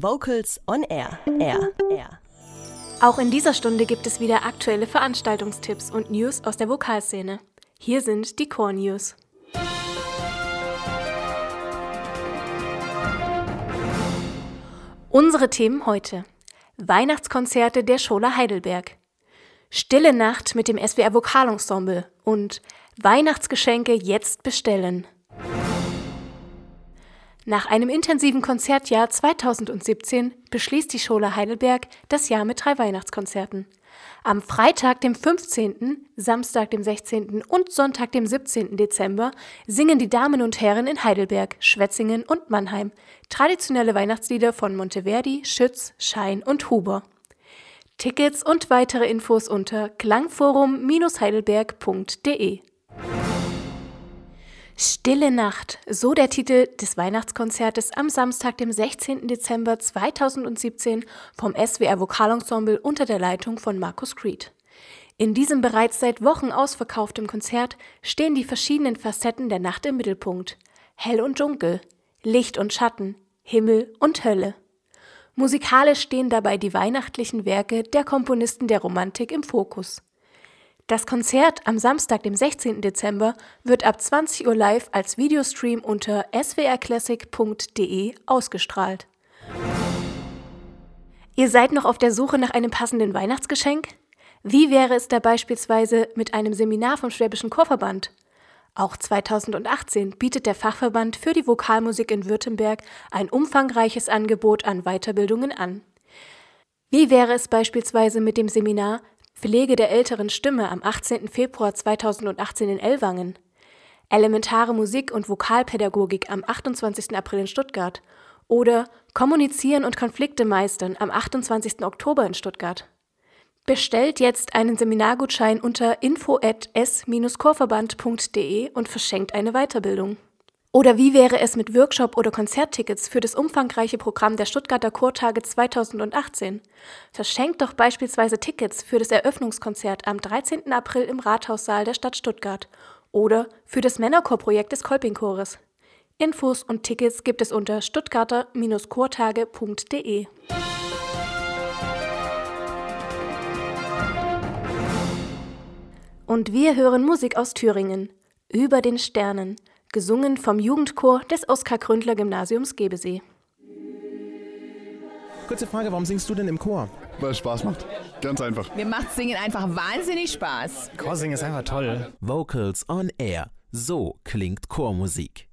Vocals on Air. Air. Air. Auch in dieser Stunde gibt es wieder aktuelle Veranstaltungstipps und News aus der Vokalszene. Hier sind die Core News. Unsere Themen heute. Weihnachtskonzerte der Schola Heidelberg. Stille Nacht mit dem SWR Vokalensemble und Weihnachtsgeschenke jetzt bestellen. Nach einem intensiven Konzertjahr 2017 beschließt die Schola Heidelberg das Jahr mit drei Weihnachtskonzerten. Am Freitag, dem 15., Samstag, dem 16. und Sonntag, dem 17. Dezember singen die Damen und Herren in Heidelberg, Schwetzingen und Mannheim traditionelle Weihnachtslieder von Monteverdi, Schütz, Schein und Huber. Tickets und weitere Infos unter klangforum-heidelberg.de. Stille Nacht, so der Titel des Weihnachtskonzertes am Samstag, dem 16. Dezember 2017 vom SWR Vokalensemble unter der Leitung von Markus Creed. In diesem bereits seit Wochen ausverkauftem Konzert stehen die verschiedenen Facetten der Nacht im Mittelpunkt. Hell und Dunkel, Licht und Schatten, Himmel und Hölle. Musikalisch stehen dabei die weihnachtlichen Werke der Komponisten der Romantik im Fokus. Das Konzert am Samstag, dem 16. Dezember, wird ab 20 Uhr live als Videostream unter swrclassic.de ausgestrahlt. Ihr seid noch auf der Suche nach einem passenden Weihnachtsgeschenk? Wie wäre es da beispielsweise mit einem Seminar vom Schwäbischen Chorverband? Auch 2018 bietet der Fachverband für die Vokalmusik in Württemberg ein umfangreiches Angebot an Weiterbildungen an. Wie wäre es beispielsweise mit dem Seminar Pflege der älteren Stimme am 18. Februar 2018 in Ellwangen, Elementare Musik und Vokalpädagogik am 28. April in Stuttgart oder Kommunizieren und Konflikte meistern am 28. Oktober in Stuttgart. Bestellt jetzt einen Seminargutschein unter info@s-chorverband.de und verschenkt eine Weiterbildung. Oder wie wäre es mit Workshop- oder Konzerttickets für das umfangreiche Programm der Stuttgarter Chortage 2018? Verschenkt doch beispielsweise Tickets für das Eröffnungskonzert am 13. April im Rathaussaal der Stadt Stuttgart oder für das Männerchorprojekt des Kolpingchores. Infos und Tickets gibt es unter stuttgarter-chortage.de. Und wir hören Musik aus Thüringen. Über den Sternen gesungen vom Jugendchor des Oskar Gründler Gymnasiums Gebesee. Kurze Frage, warum singst du denn im Chor? Weil es Spaß macht. Ganz einfach. Mir macht Singen einfach wahnsinnig Spaß. Chorsingen ist einfach toll. Vocals on Air. So klingt Chormusik.